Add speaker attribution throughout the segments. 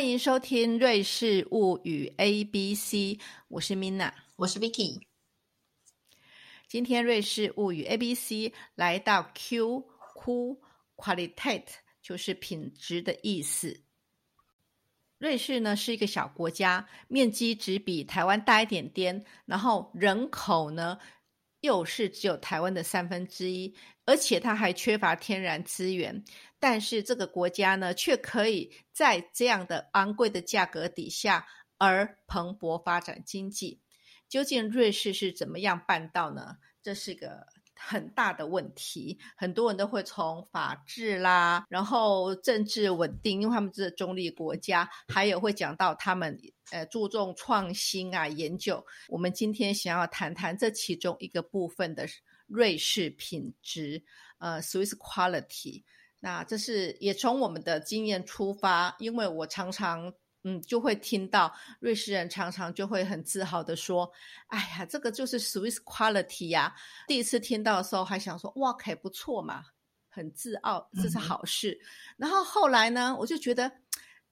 Speaker 1: 欢迎收听《瑞士物语 A B C》，我是 Mina，
Speaker 2: 我是 Vicky。
Speaker 1: 今天《瑞士物语 A B C》来到 Q 哭 Quality，就是品质的意思。瑞士呢是一个小国家，面积只比台湾大一点点，然后人口呢又是只有台湾的三分之一，而且它还缺乏天然资源。但是这个国家呢，却可以在这样的昂贵的价格底下而蓬勃发展经济。究竟瑞士是怎么样办到呢？这是个很大的问题。很多人都会从法治啦，然后政治稳定，因为他们是中立国家，还有会讲到他们呃注重创新啊研究。我们今天想要谈谈这其中一个部分的瑞士品质，呃，Swiss quality。那这是也从我们的经验出发，因为我常常嗯就会听到瑞士人常常就会很自豪的说：“哎呀，这个就是 Swiss quality 呀！”第一次听到的时候还想说：“哇，还不错嘛，很自傲，这是好事。”然后后来呢，我就觉得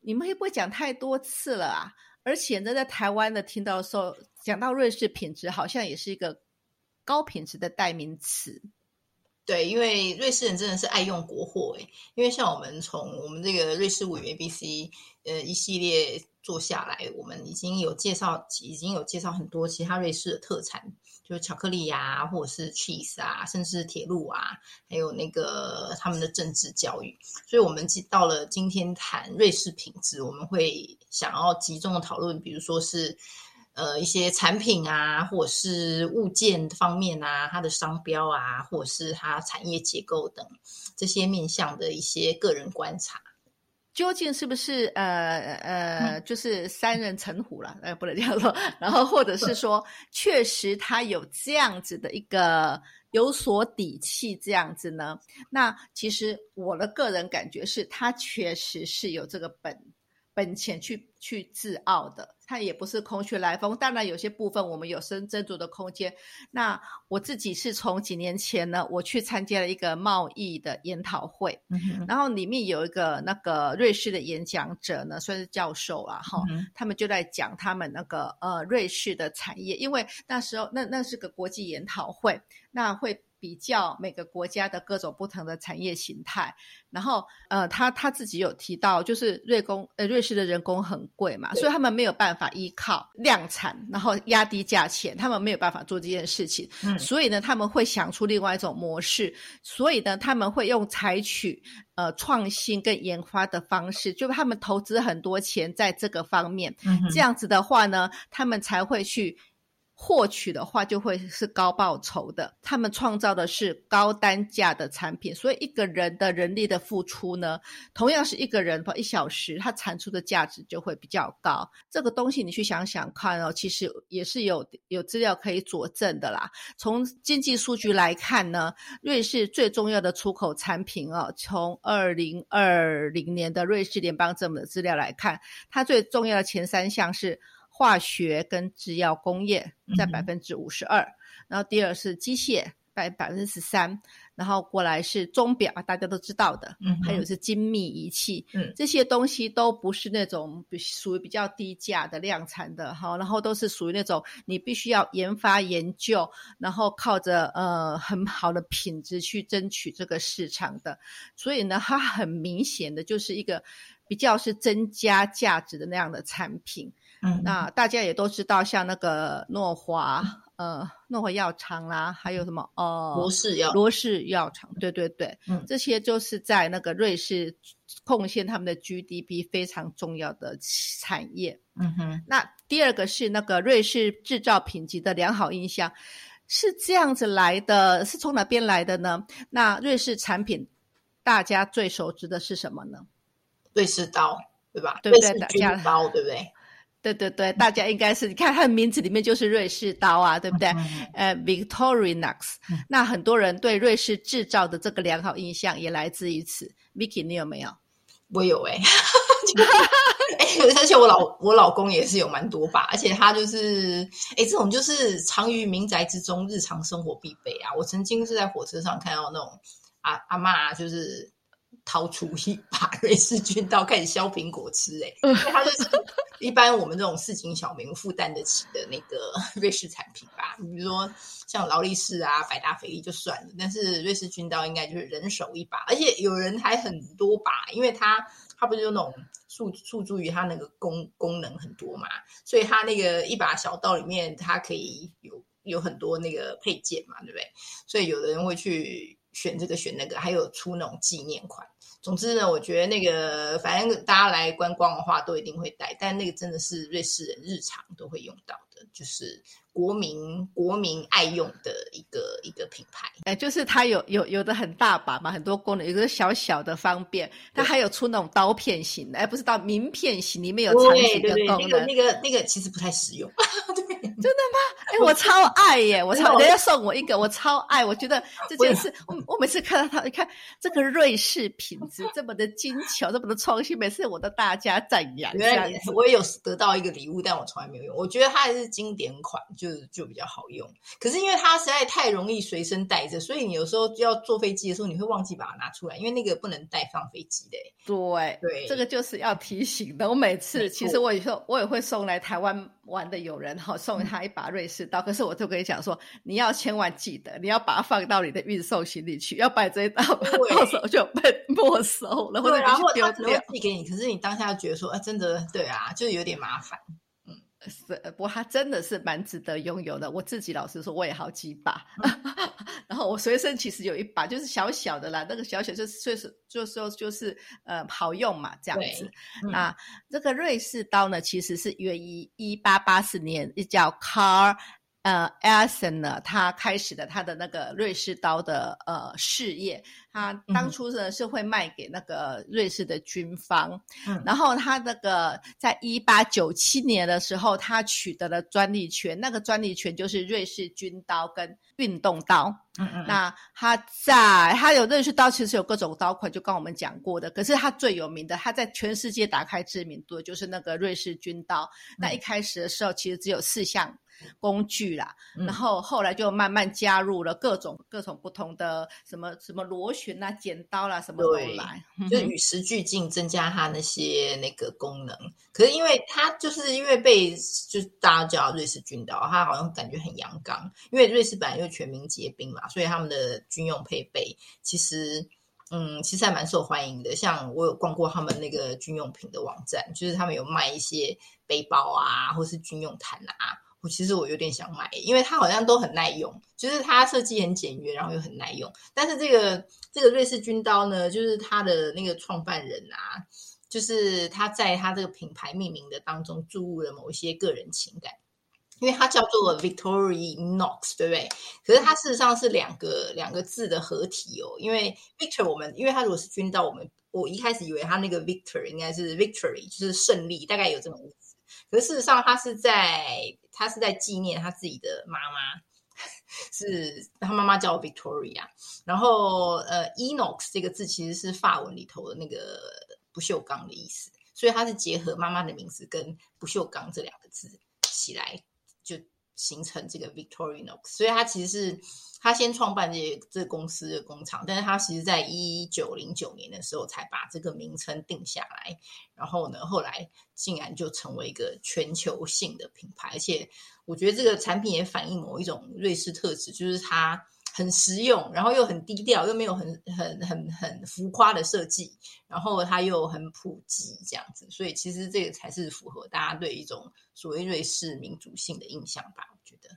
Speaker 1: 你们会不会讲太多次了啊？而且呢，在台湾的听到的时候，讲到瑞士品质，好像也是一个高品质的代名词。
Speaker 2: 对，因为瑞士人真的是爱用国货诶。因为像我们从我们这个瑞士五 A B C 呃一系列做下来，我们已经有介绍，已经有介绍很多其他瑞士的特产，就是巧克力呀，或者是 cheese 啊，甚至铁路啊，还有那个他们的政治教育。所以，我们到了今天谈瑞士品质，我们会想要集中的讨论，比如说是。呃，一些产品啊，或者是物件方面啊，它的商标啊，或者是它产业结构等这些面向的一些个人观察，
Speaker 1: 究竟是不是呃呃，就是三人成虎了？呃，不能这样说。然后，或者是说，确实他有这样子的一个有所底气，这样子呢？那其实我的个人感觉是，他确实是有这个本本钱去去自傲的。它也不是空穴来风，当然有些部分我们有深斟酌的空间。那我自己是从几年前呢，我去参加了一个贸易的研讨会，然后里面有一个那个瑞士的演讲者呢，算是教授啊，哈，他们就在讲他们那个呃瑞士的产业，因为那时候那那是个国际研讨会，那会。比较每个国家的各种不同的产业形态，然后呃，他他自己有提到，就是瑞工呃瑞士的人工很贵嘛，所以他们没有办法依靠量产，然后压低价钱，他们没有办法做这件事情。嗯，所以呢，他们会想出另外一种模式，所以呢，他们会用采取呃创新跟研发的方式，就他们投资很多钱在这个方面，这样子的话呢，他们才会去。获取的话就会是高报酬的，他们创造的是高单价的产品，所以一个人的人力的付出呢，同样是一个人一小时，它产出的价值就会比较高。这个东西你去想想看哦，其实也是有有资料可以佐证的啦。从经济数据来看呢，瑞士最重要的出口产品哦，从二零二零年的瑞士联邦政府的资料来看，它最重要的前三项是。化学跟制药工业占百分之五十二，然后第二是机械百百分之十三，然后过来是钟表，大家都知道的，嗯，还有是精密仪器，嗯，这些东西都不是那种属于比较低价的量产的哈，然后都是属于那种你必须要研发研究，然后靠着呃很好的品质去争取这个市场的，所以呢，它很明显的就是一个比较是增加价值的那样的产品。嗯，那大家也都知道，像那个诺华，呃，诺华药厂啦，还有什么哦，
Speaker 2: 罗氏药
Speaker 1: 罗氏药厂，对对对，嗯，这些就是在那个瑞士贡献他们的 GDP 非常重要的产业。嗯哼，那第二个是那个瑞士制造品级的良好印象，是这样子来的，是从哪边来的呢？那瑞士产品大家最熟知的是什么呢？
Speaker 2: 瑞士刀，对吧？
Speaker 1: 对不对？大
Speaker 2: 家刀，对不对？
Speaker 1: 对对对，大家应该是你看它的名字里面就是瑞士刀啊，对不对？呃，Victorinox。那很多人对瑞士制造的这个良好印象也来自于此。Vicky，你有没有？
Speaker 2: 我有哎，哎，而且我老我老公也是有蛮多把，而且他就是哎，这种就是藏于民宅之中，日常生活必备啊。我曾经是在火车上看到那种阿阿妈就是。掏出一把瑞士军刀开始削苹果吃，哎，因为它就是一般我们这种市井小民负担得起的那个瑞士产品吧。你比如说像劳力士啊、百达翡丽就算了，但是瑞士军刀应该就是人手一把，而且有人还很多把，因为它它不是有那种诉诉诸于它那个功功能很多嘛，所以它那个一把小刀里面它可以有有很多那个配件嘛，对不对？所以有的人会去选这个选那个，还有出那种纪念款。总之呢，我觉得那个反正大家来观光的话，都一定会带。但那个真的是瑞士人日常都会用到的，就是国民国民爱用的一个一个品牌。
Speaker 1: 哎，就是它有有有的很大把嘛，很多功能，有的小小的方便。它还有出那种刀片型的，哎不是刀名片型，里面有长形的功
Speaker 2: 能。那个那个那个其实不太实用。
Speaker 1: 真的吗？哎，我超爱耶！我超人家送我一个，我超爱。我觉得这件事，我我每次看到它，你看这个瑞士品质这么的精巧，这么的创新，每次我都大家赞扬。
Speaker 2: 原来我也有得到一个礼物，但我从来没有用。我觉得它还是经典款，就就比较好用。可是因为它实在太容易随身带着，所以你有时候要坐飞机的时候，你会忘记把它拿出来，因为那个不能带放飞机的。
Speaker 1: 对对，这个就是要提醒的。我每次其实我也说，我也会送来台湾玩的友人哈，送。他一把瑞士刀，可是我就跟你讲说，你要千万记得，你要把它放到你的运送行李去，要不然这一刀 到时候就被没收了，或者
Speaker 2: 然后
Speaker 1: 丢掉。
Speaker 2: 寄给你，可是你当下觉得说，啊，真的对啊，就有点麻烦。
Speaker 1: 是，不过它真的是蛮值得拥有的。我自己老实说，我也好几把，然后我随身其实有一把，就是小小的啦，那个小小就是就是就说就是呃好用嘛，这样子。那这个瑞士刀呢，其实是源于一八八四年，叫 Car。呃 e l s o n 呢，他开始的他的那个瑞士刀的呃事业，他当初呢是会卖给那个瑞士的军方，嗯，然后他那个在一八九七年的时候，他取得了专利权，那个专利权就是瑞士军刀跟运动刀，嗯嗯，那他在他有瑞士刀，其实有各种刀款，就刚我们讲过的，可是他最有名的，他在全世界打开知名度的就是那个瑞士军刀，那一开始的时候其实只有四项。工具啦，然后后来就慢慢加入了各种各种不同的什么什么螺旋啊、剪刀啦，什么都来，
Speaker 2: 就与时俱进，增加它那些那个功能。可是因为它就是因为被就大家叫瑞士军刀，它好像感觉很阳刚。因为瑞士本来就全民皆兵嘛，所以他们的军用配备其实嗯其实还蛮受欢迎的。像我有逛过他们那个军用品的网站，就是他们有卖一些背包啊，或是军用毯啊。我其实我有点想买，因为它好像都很耐用，就是它设计很简约，然后又很耐用。但是这个这个瑞士军刀呢，就是它的那个创办人啊，就是他在他这个品牌命名的当中注入了某一些个人情感，因为它叫做 Victorinox，对不对？可是它事实上是两个两个字的合体哦，因为 Victor 我们因为它如果是军刀，我们我一开始以为它那个 Victor 应该是 Victory，就是胜利，大概有这种意思。可是事实上，它是在他是在纪念他自己的妈妈，是他妈妈叫 Victoria。然后呃，Enox 这个字其实是法文里头的那个不锈钢的意思，所以它是结合妈妈的名字跟不锈钢这两个字起来，形成这个 Victorinox。所以他其实是。他先创办这这公司的工厂，但是他其实在一九零九年的时候才把这个名称定下来，然后呢，后来竟然就成为一个全球性的品牌，而且我觉得这个产品也反映某一种瑞士特质，就是它很实用，然后又很低调，又没有很很很很浮夸的设计，然后它又很普及这样子，所以其实这个才是符合大家对一种所谓瑞士民族性的印象吧，我觉得。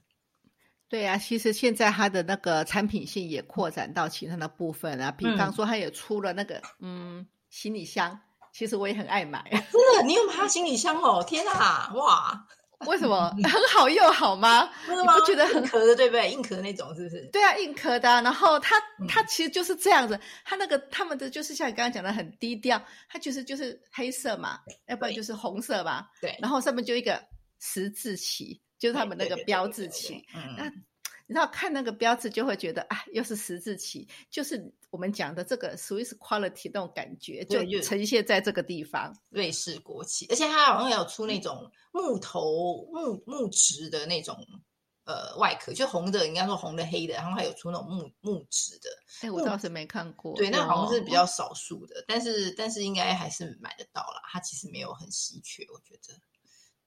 Speaker 1: 对呀，其实现在它的那个产品线也扩展到其他的部分啊，比方说它也出了那个嗯行李箱，其实我也很爱买。
Speaker 2: 真的，你有买行李箱哦？天哪，哇！
Speaker 1: 为什么很好用好吗？
Speaker 2: 你不觉得很壳的对不对？硬壳那种是不是？
Speaker 1: 对啊，硬壳的。然后它它其实就是这样子，它那个他们的就是像你刚刚讲的很低调，它其实就是黑色嘛，要不然就是红色吧。
Speaker 2: 对，
Speaker 1: 然后上面就一个十字旗。就是他们那个标志旗，嗯那你知道看那个标志就会觉得啊，又是十字旗，就是我们讲的这个 Swiss quality 那种感觉，就呈现在这个地方。
Speaker 2: 瑞士国旗，而且它好像有出那种木头木木质的那种。呃外壳，就红的，应该说红的黑的，然后还有出那种木木质的。
Speaker 1: 哎，我倒是没看过。
Speaker 2: 对，那好像是比较少数的，但是但是应该还是买得到啦。它其实没有很稀缺，我觉得。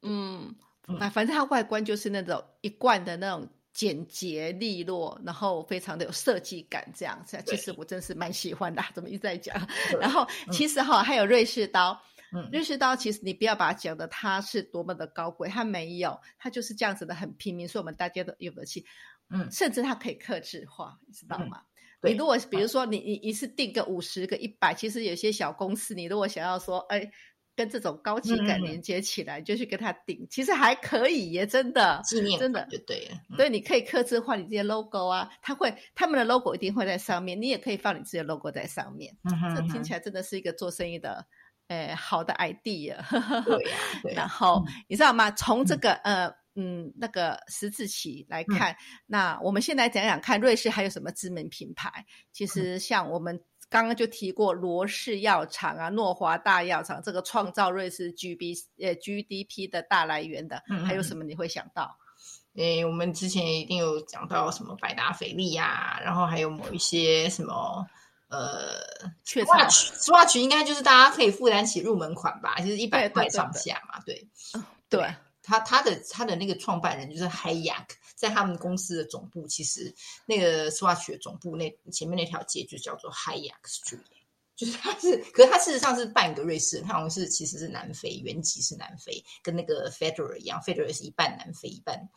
Speaker 1: 嗯，啊，反正它外观就是那种一贯的那种简洁利落，然后非常的有设计感，这样子。其实我真是蛮喜欢的，怎么一直在讲？然后其实哈，还有瑞士刀。嗯瑞士刀其实你不要把它讲的它是多么的高贵，它没有，它就是这样子的很平民，所以我们大家都有得起。嗯，甚至它可以克制化，你知道吗？你如果比如说你你一次定个五十个一百，其实有些小公司，你如果想要说，哎，跟这种高级感连接起来，就去跟他顶，其实还可以耶，真的，
Speaker 2: 纪念
Speaker 1: 真的
Speaker 2: 就对了。
Speaker 1: 对，你可以刻字化你这些 logo 啊，他会他们的 logo 一定会在上面，你也可以放你自己的 logo 在上面。嗯哼，这听起来真的是一个做生意的。诶，好的 idea。
Speaker 2: 对呀，
Speaker 1: 然后你知道吗？从这个呃嗯那个十字旗来看，那我们先来讲讲看，瑞士还有什么知名品牌？其实像我们刚刚就提过罗氏药厂啊，诺华大药厂，这个创造瑞士 G B 呃 G D P 的大来源的，还有什么你会想到？
Speaker 2: 诶，我们之前一定有讲到什么百达翡丽呀，然后还有某一些什么。呃，Swatch，Swatch 应该就是大家可以负担起入门款吧，就是一百块上下嘛。对，
Speaker 1: 对，
Speaker 2: 他他的他的那个创办人就是 Hayak，在他们公司的总部，其实那个 Swatch 的总部那前面那条街就叫做 Hayak Street，就是他是，可是他事实上是半个瑞士人，他好像是其实是南非，原籍是南非，跟那个 Federer 一样，Federer 是一半南非一半。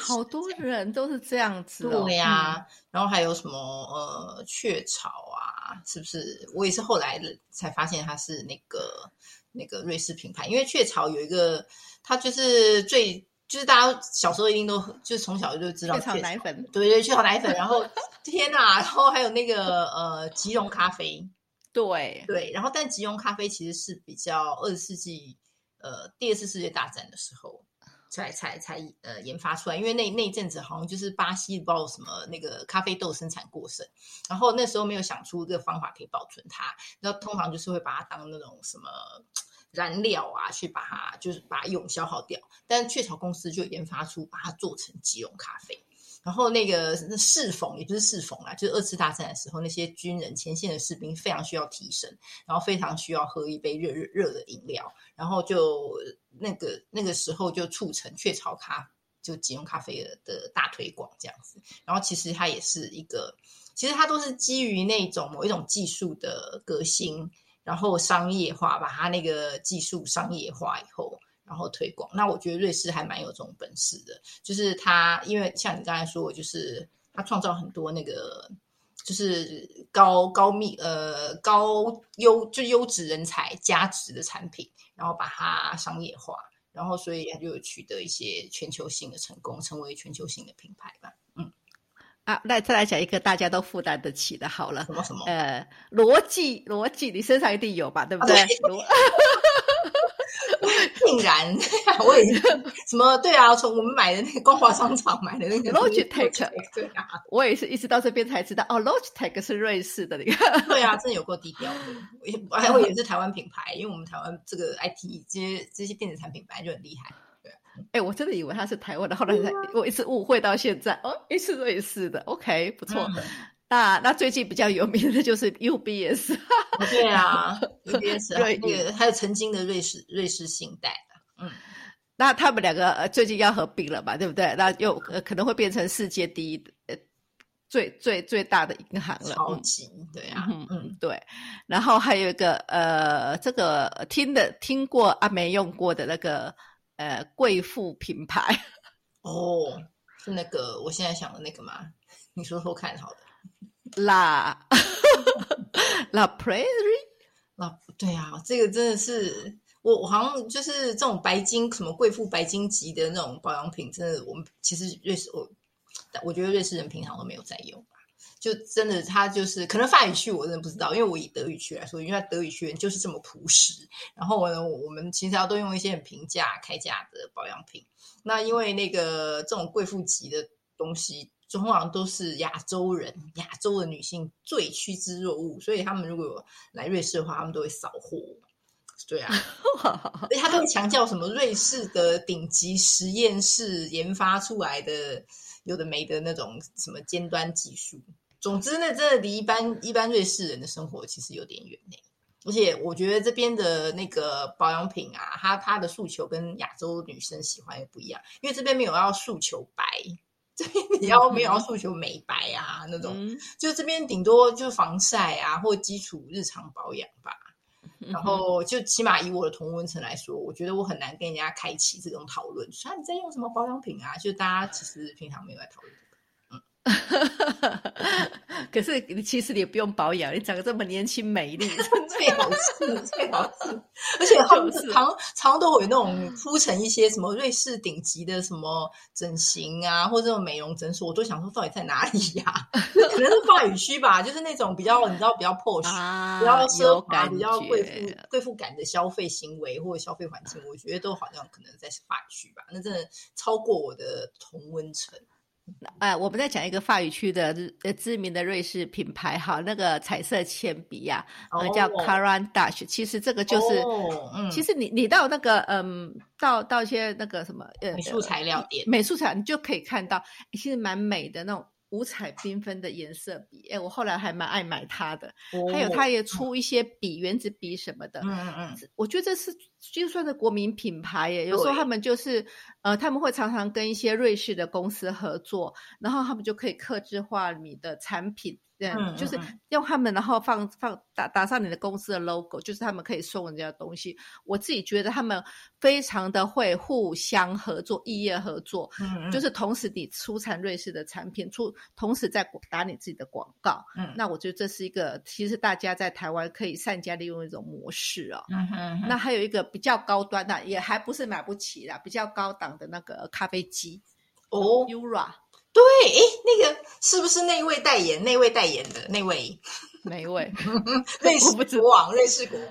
Speaker 1: 好多人都是这样子，
Speaker 2: 对呀。然后还有什么呃雀巢啊，是不是？我也是后来才发现它是那个那个瑞士品牌，因为雀巢有一个，它就是最就是大家小时候一定都就是从小就知道
Speaker 1: 雀巢奶粉，
Speaker 2: 对对，雀巢奶粉。然后天哪，然后还有那个呃吉隆咖啡，
Speaker 1: 对
Speaker 2: 对。然后但吉隆咖啡其实是比较二十世纪呃第二次世界大战的时候。才才才呃研发出来，因为那那一阵子好像就是巴西不知道什么那个咖啡豆生产过剩，然后那时候没有想出一个方法可以保存它，然后通常就是会把它当那种什么燃料啊，去把它就是把用消耗掉。但雀巢公司就研发出把它做成即溶咖啡。然后那个适逢，也不是适逢啦，就是二次大战的时候，那些军人前线的士兵非常需要提神，然后非常需要喝一杯热热热的饮料，然后就那个那个时候就促成雀巢咖就即溶咖啡的的大推广这样子。然后其实它也是一个，其实它都是基于那种某一种技术的革新，然后商业化，把它那个技术商业化以后。然后推广，那我觉得瑞士还蛮有这种本事的，就是他，因为像你刚才说，就是他创造很多那个，就是高高密呃高优就优质人才价值的产品，然后把它商业化，然后所以他就取得一些全球性的成功，成为全球性的品牌吧。嗯，
Speaker 1: 啊，那再来讲一个大家都负担得起的，好了，
Speaker 2: 什么什么？
Speaker 1: 呃，逻辑逻辑，你身上一定有吧？对不对？
Speaker 2: 竟然，我也是什么对啊？从我们买的那个光华商场买的那个
Speaker 1: Logitech，
Speaker 2: 对啊，
Speaker 1: 我也是一直到这边才知道哦，Logitech 是瑞士的那个。
Speaker 2: 对啊，真的有够低调的。我还以为是台湾品牌，因为我们台湾这个 IT 这些这些电子产品本来就很厉害。对，
Speaker 1: 哎，我真的以为他是台湾的，后来才我一直误会到现在哦，是瑞士的。OK，不错。那那最近比较有名的就是 UBS，
Speaker 2: 对啊，UBS 那个还有曾经的瑞士瑞士信贷，嗯，
Speaker 1: 那他们两个呃最近要合并了嘛，对不对？那又可能会变成世界第一呃最最最大的银行了，
Speaker 2: 超级对啊，
Speaker 1: 嗯嗯对。然后还有一个呃这个听的听过啊没用过的那个呃贵妇品牌，
Speaker 2: 哦，是那个我现在想的那个吗？你说说看好了。
Speaker 1: La La Prairie，
Speaker 2: 那对啊，这个真的是我我好像就是这种白金什么贵妇白金级的那种保养品，真的我们其实瑞士我我觉得瑞士人平常都没有在用就真的他就是可能法语区我真的不知道，因为我以德语区来说，因为德语区人就是这么朴实，然后呢我们其实要都用一些很平价开价的保养品，那因为那个这种贵妇级的东西。通常都是亚洲人，亚洲的女性最趋之若鹜，所以他们如果来瑞士的话，他们都会扫货。对啊，而且他都会强调什么瑞士的顶级实验室研发出来的有的没的那种什么尖端技术。总之呢，真的离一般一般瑞士人的生活其实有点远呢。而且我觉得这边的那个保养品啊，它它的诉求跟亚洲女生喜欢也不一样，因为这边没有要诉求白，这边你要没有要诉求美白啊那种，就这边顶多就防晒啊或基础日常保养吧。然后就起码以我的同温层来说，我觉得我很难跟人家开启这种讨论，说你在用什么保养品啊？就大家其实平常没有在讨论。
Speaker 1: 可是你其实你也不用保养，你长得这么年轻美丽，
Speaker 2: 最好是最好是，而且他们 常常都会有那种铺成一些什么瑞士顶级的什么整形啊，或者这种美容诊所，我都想说到底在哪里呀？可能是法语区吧，就是那种比较你知道比较 posh、比较奢华、比较贵妇贵妇感的消费行为或者消费环境，我觉得都好像可能在法语区吧，那真的超过我的同温层。
Speaker 1: 哎，我们在讲一个法语区的呃知名的瑞士品牌哈，那个彩色铅笔呀，呃叫 Caran Dash。其实这个就是，其实你你到那个嗯，到到一些那个什么
Speaker 2: 呃美术材料店，
Speaker 1: 美术材你就可以看到，其实蛮美的那种。五彩缤纷的颜色笔，哎，我后来还蛮爱买它的。还有，它也出一些笔，原子笔什么的。嗯嗯嗯，我觉得这是就算是国民品牌耶。有时候他们就是，呃，他们会常常跟一些瑞士的公司合作，然后他们就可以刻制化你的产品。嗯，就是用他们，然后放放打打上你的公司的 logo，就是他们可以送人家的东西。我自己觉得他们非常的会互相合作，异业合作，嗯，就是同时你出产瑞士的产品，出同时在打你自己的广告，嗯，那我觉得这是一个其实大家在台湾可以善加利用一种模式哦。嗯哼，那还有一个比较高端的，也还不是买不起的，比较高档的那个咖啡机哦，Ura。
Speaker 2: 对，哎，那个是不是那位代言？那位代言的那位？
Speaker 1: 哪一位？
Speaker 2: 瑞士国王，瑞士国王。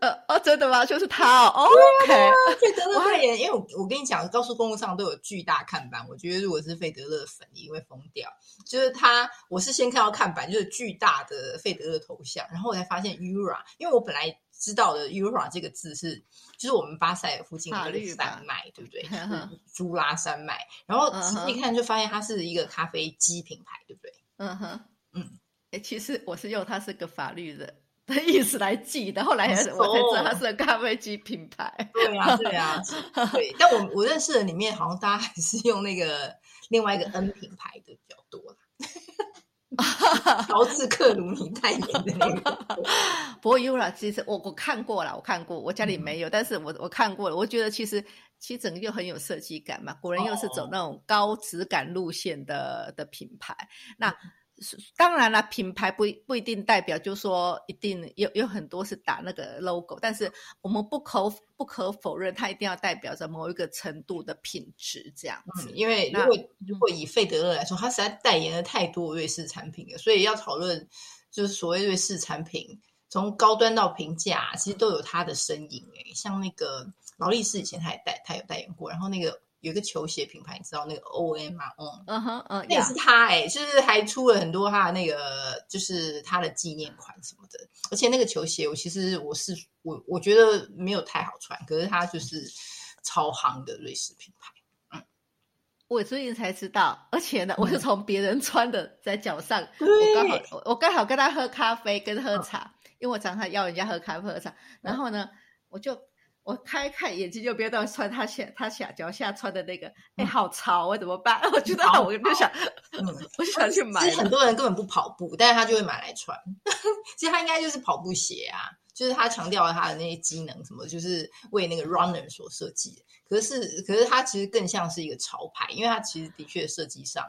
Speaker 1: 呃，哦，真的吗？就是他哦。
Speaker 2: 对啊，费德勒代言。因为我我跟你讲，高速公路上都有巨大看板。我觉得如果是费德勒粉，你会疯掉。就是他，我是先看到看板，就是巨大的费德勒头像，然后我才发现 Ura，因为我本来。知道的 Ura 这个字是，就是我们巴塞尔附近的一个山脉，对不对？朱拉山脉。然后仔细看就发现它是一个咖啡机品牌，对不对？
Speaker 1: 嗯哼，嗯。哎，其实我是用它是个法律的的意思来记的，后来我才知道它是个咖啡机品牌。
Speaker 2: 对啊，对啊，对。但我我认识的里面，好像大家还是用那个另外一个 N 品牌的比较多。乔治克鲁尼代言的那个，
Speaker 1: 不过 Ura 其实我我看过了，我看过，我家里没有，但是我我看过了，我觉得其实其实整个就很有设计感嘛，果然又是走那种高质感路线的的品牌，那。当然了，品牌不不一定代表，就说一定有有很多是打那个 logo，但是我们不可不可否认，它一定要代表着某一个程度的品质这样子。
Speaker 2: 因为如果如果以费德勒来说，他实在代言了太多瑞士产品了，所以要讨论就是所谓瑞士产品从高端到平价，其实都有它的身影诶。像那个劳力士以前他也代他有代言过，然后那个。有一个球鞋品牌，你知道那个 O M 吗？嗯嗯哼嗯，那也是他哎，就是还出了很多他的那个，就是他的纪念款什么的。而且那个球鞋，我其实我是我我觉得没有太好穿，可是它就是超夯的瑞士品牌。嗯，
Speaker 1: 我最近才知道，而且呢，我是从别人穿的在脚上，我刚好我刚好跟他喝咖啡跟喝茶，因为我常常要人家喝咖啡喝茶，然后呢，我就。我开看眼睛就别到穿他下他下脚下穿的那个，哎，好潮，我怎么办？我觉得我就想，我就想去买。
Speaker 2: 其实很多人根本不跑步，但是他就会买来穿。其实他应该就是跑步鞋啊，就是他强调了他的那些机能什么，就是为那个 runner 所设计的。可是，可是它其实更像是一个潮牌，因为它其实的确设计上，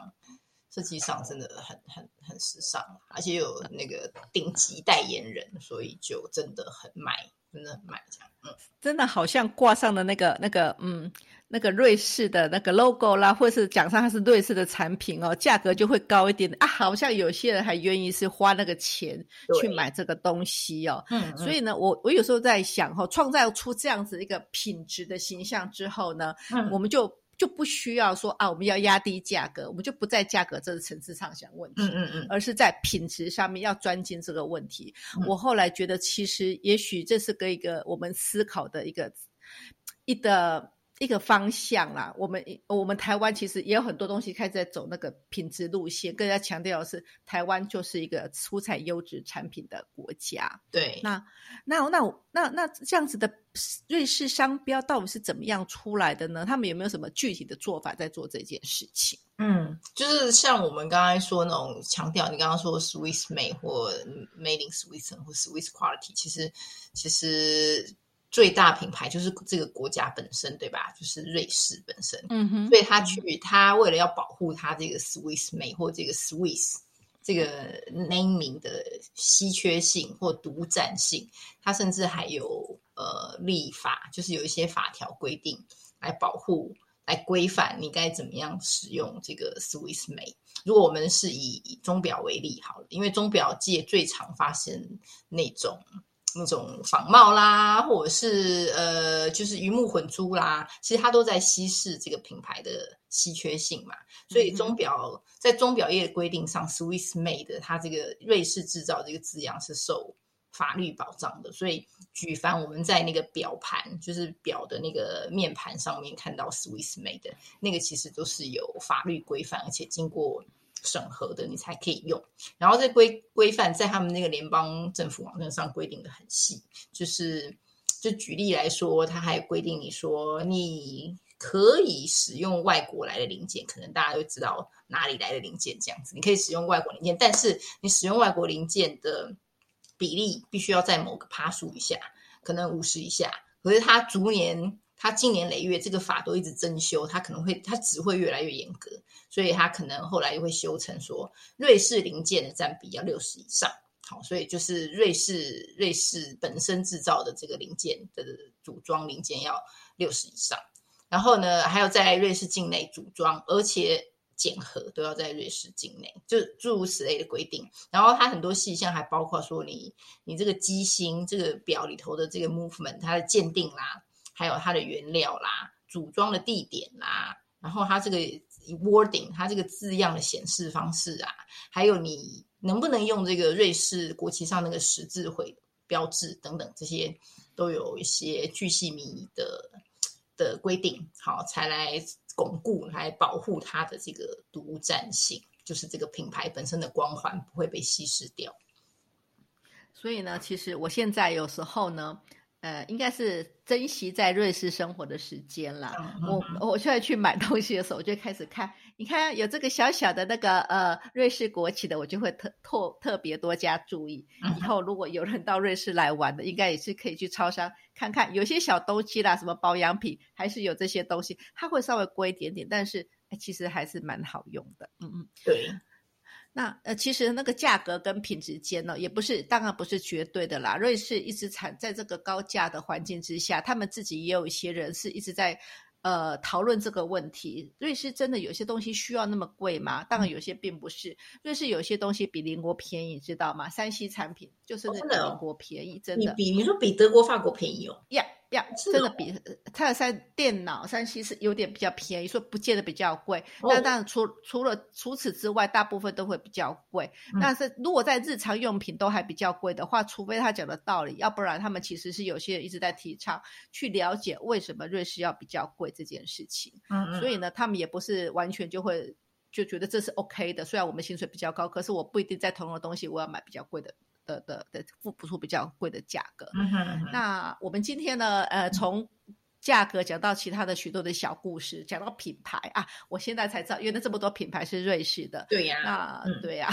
Speaker 2: 设计上真的很很很时尚，而且有那个顶级代言人，所以就真的很卖。真的很慢这样，嗯，
Speaker 1: 真的好像挂上的那个那个，嗯，那个瑞士的那个 logo 啦，或是讲上它是瑞士的产品哦，价格就会高一点啊。好像有些人还愿意是花那个钱去买这个东西哦。嗯，所以呢，我我有时候在想哈，创造出这样子一个品质的形象之后呢，嗯，我们就。就不需要说啊，我们要压低价格，我们就不在价格这个层次上想问题，嗯嗯嗯，而是在品质上面要专精这个问题。我后来觉得，其实也许这是个一个我们思考的一个一个一个方向啦。我们我们台湾其实也有很多东西开始在走那个品质路线，更加强调的是台湾就是一个出产优质产品的国家。
Speaker 2: 对，
Speaker 1: 那那那那那这样子的瑞士商标到底是怎么样出来的呢？他们有没有什么具体的做法在做这件事情？
Speaker 2: 嗯，就是像我们刚才说那种强调，你刚刚说 Swiss made 或 Made in Switzerland 或 Swiss quality，其实其实。最大品牌就是这个国家本身，对吧？就是瑞士本身。
Speaker 1: 嗯哼。
Speaker 2: 所以他去，他为了要保护他这个 Swiss 美或这个 Swiss 这个 naming 的稀缺性或独占性，他甚至还有呃立法，就是有一些法条规定来保护、来规范你该怎么样使用这个 Swiss 美。如果我们是以钟表为例，好了，因为钟表界最常发生那种。那种仿冒啦，或者是呃，就是鱼目混珠啦，其实它都在稀释这个品牌的稀缺性嘛。所以钟表在钟表业的规定上，Swiss made 它这个瑞士制造这个字样是受法律保障的。所以举凡我们在那个表盘，就是表的那个面盘上面看到 Swiss made 那个，其实都是有法律规范，而且经过。审核的你才可以用，然后这规规范在他们那个联邦政府网站上规定的很细，就是就举例来说，他还规定你说你可以使用外国来的零件，可能大家都知道哪里来的零件这样子，你可以使用外国零件，但是你使用外国零件的比例必须要在某个趴数以下，可能五十以下，可是它逐年。它近年累月，这个法都一直增修，它可能会，它只会越来越严格，所以它可能后来又会修成说，瑞士零件的占比要六十以上，好，所以就是瑞士瑞士本身制造的这个零件的组装零件要六十以上，然后呢，还要在瑞士境内组装，而且检核都要在瑞士境内，就诸如此类的规定。然后它很多细项还包括说，你你这个机芯这个表里头的这个 movement 它的鉴定啦。还有它的原料啦，组装的地点啦，然后它这个 wording，它这个字样的显示方式啊，还有你能不能用这个瑞士国旗上那个十字徽标志等等，这些都有一些巨细靡遗的的规定，好，才来巩固、来保护它的这个独占性，就是这个品牌本身的光环不会被稀释掉。
Speaker 1: 所以呢，其实我现在有时候呢。呃，应该是珍惜在瑞士生活的时间了。我我现在去买东西的时候，我就开始看，你看有这个小小的那个呃瑞士国旗的，我就会特特特别多加注意。以后如果有人到瑞士来玩的，应该也是可以去超商看看，有些小东西啦，什么保养品，还是有这些东西，它会稍微贵一点点，但是其实还是蛮好用的。嗯嗯，
Speaker 2: 对。
Speaker 1: 那呃，其实那个价格跟品质间呢，也不是当然不是绝对的啦。瑞士一直产在这个高价的环境之下，他们自己也有一些人是一直在呃讨论这个问题。瑞士真的有些东西需要那么贵吗？当然有些并不是。瑞士有些东西比邻国便宜，知道吗？山西产品就是比邻国便宜，真的。
Speaker 2: 比你说比德国、法国便宜哦。
Speaker 1: Yeah。真的比泰尔三电脑三西是有点比较便宜，说不见得比较贵。那当然除除了除此之外，大部分都会比较贵。但是如果在日常用品都还比较贵的话，除非他讲的道理，要不然他们其实是有些人一直在提倡去了解为什么瑞士要比较贵这件事情。
Speaker 2: 嗯，
Speaker 1: 所以呢，他们也不是完全就会就觉得这是 OK 的。虽然我们薪水比较高，可是我不一定在同样的东西我要买比较贵的。的的的付不出比较贵的价格。那我们今天呢，呃，从价格讲到其他的许多的小故事，讲到品牌啊，我现在才知道，原来这么多品牌是瑞士的。
Speaker 2: 对呀，
Speaker 1: 那对呀，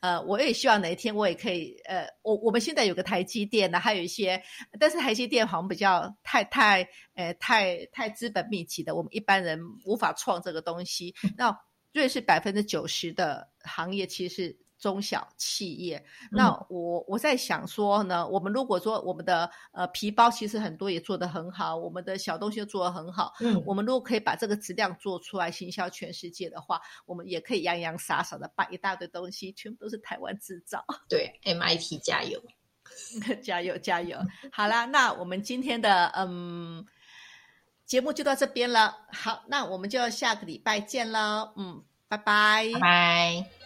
Speaker 1: 呃，我也希望哪一天我也可以，呃，我我们现在有个台积电呢，还有一些，但是台积电好像比较太太，呃，太太资本密集的，我们一般人无法创这个东西。那瑞士百分之九十的行业其实。中小企业，那我我在想说呢，我们如果说我们的呃皮包其实很多也做得很好，我们的小东西做得很好，
Speaker 2: 嗯，
Speaker 1: 我们如果可以把这个质量做出来，行销全世界的话，我们也可以洋洋洒洒的把一大堆东西全部都是台湾制造。
Speaker 2: 对，MIT 加油，
Speaker 1: 加油加油！好啦，那我们今天的嗯节目就到这边了。好，那我们就下个礼拜见了。嗯，拜拜，
Speaker 2: 拜拜。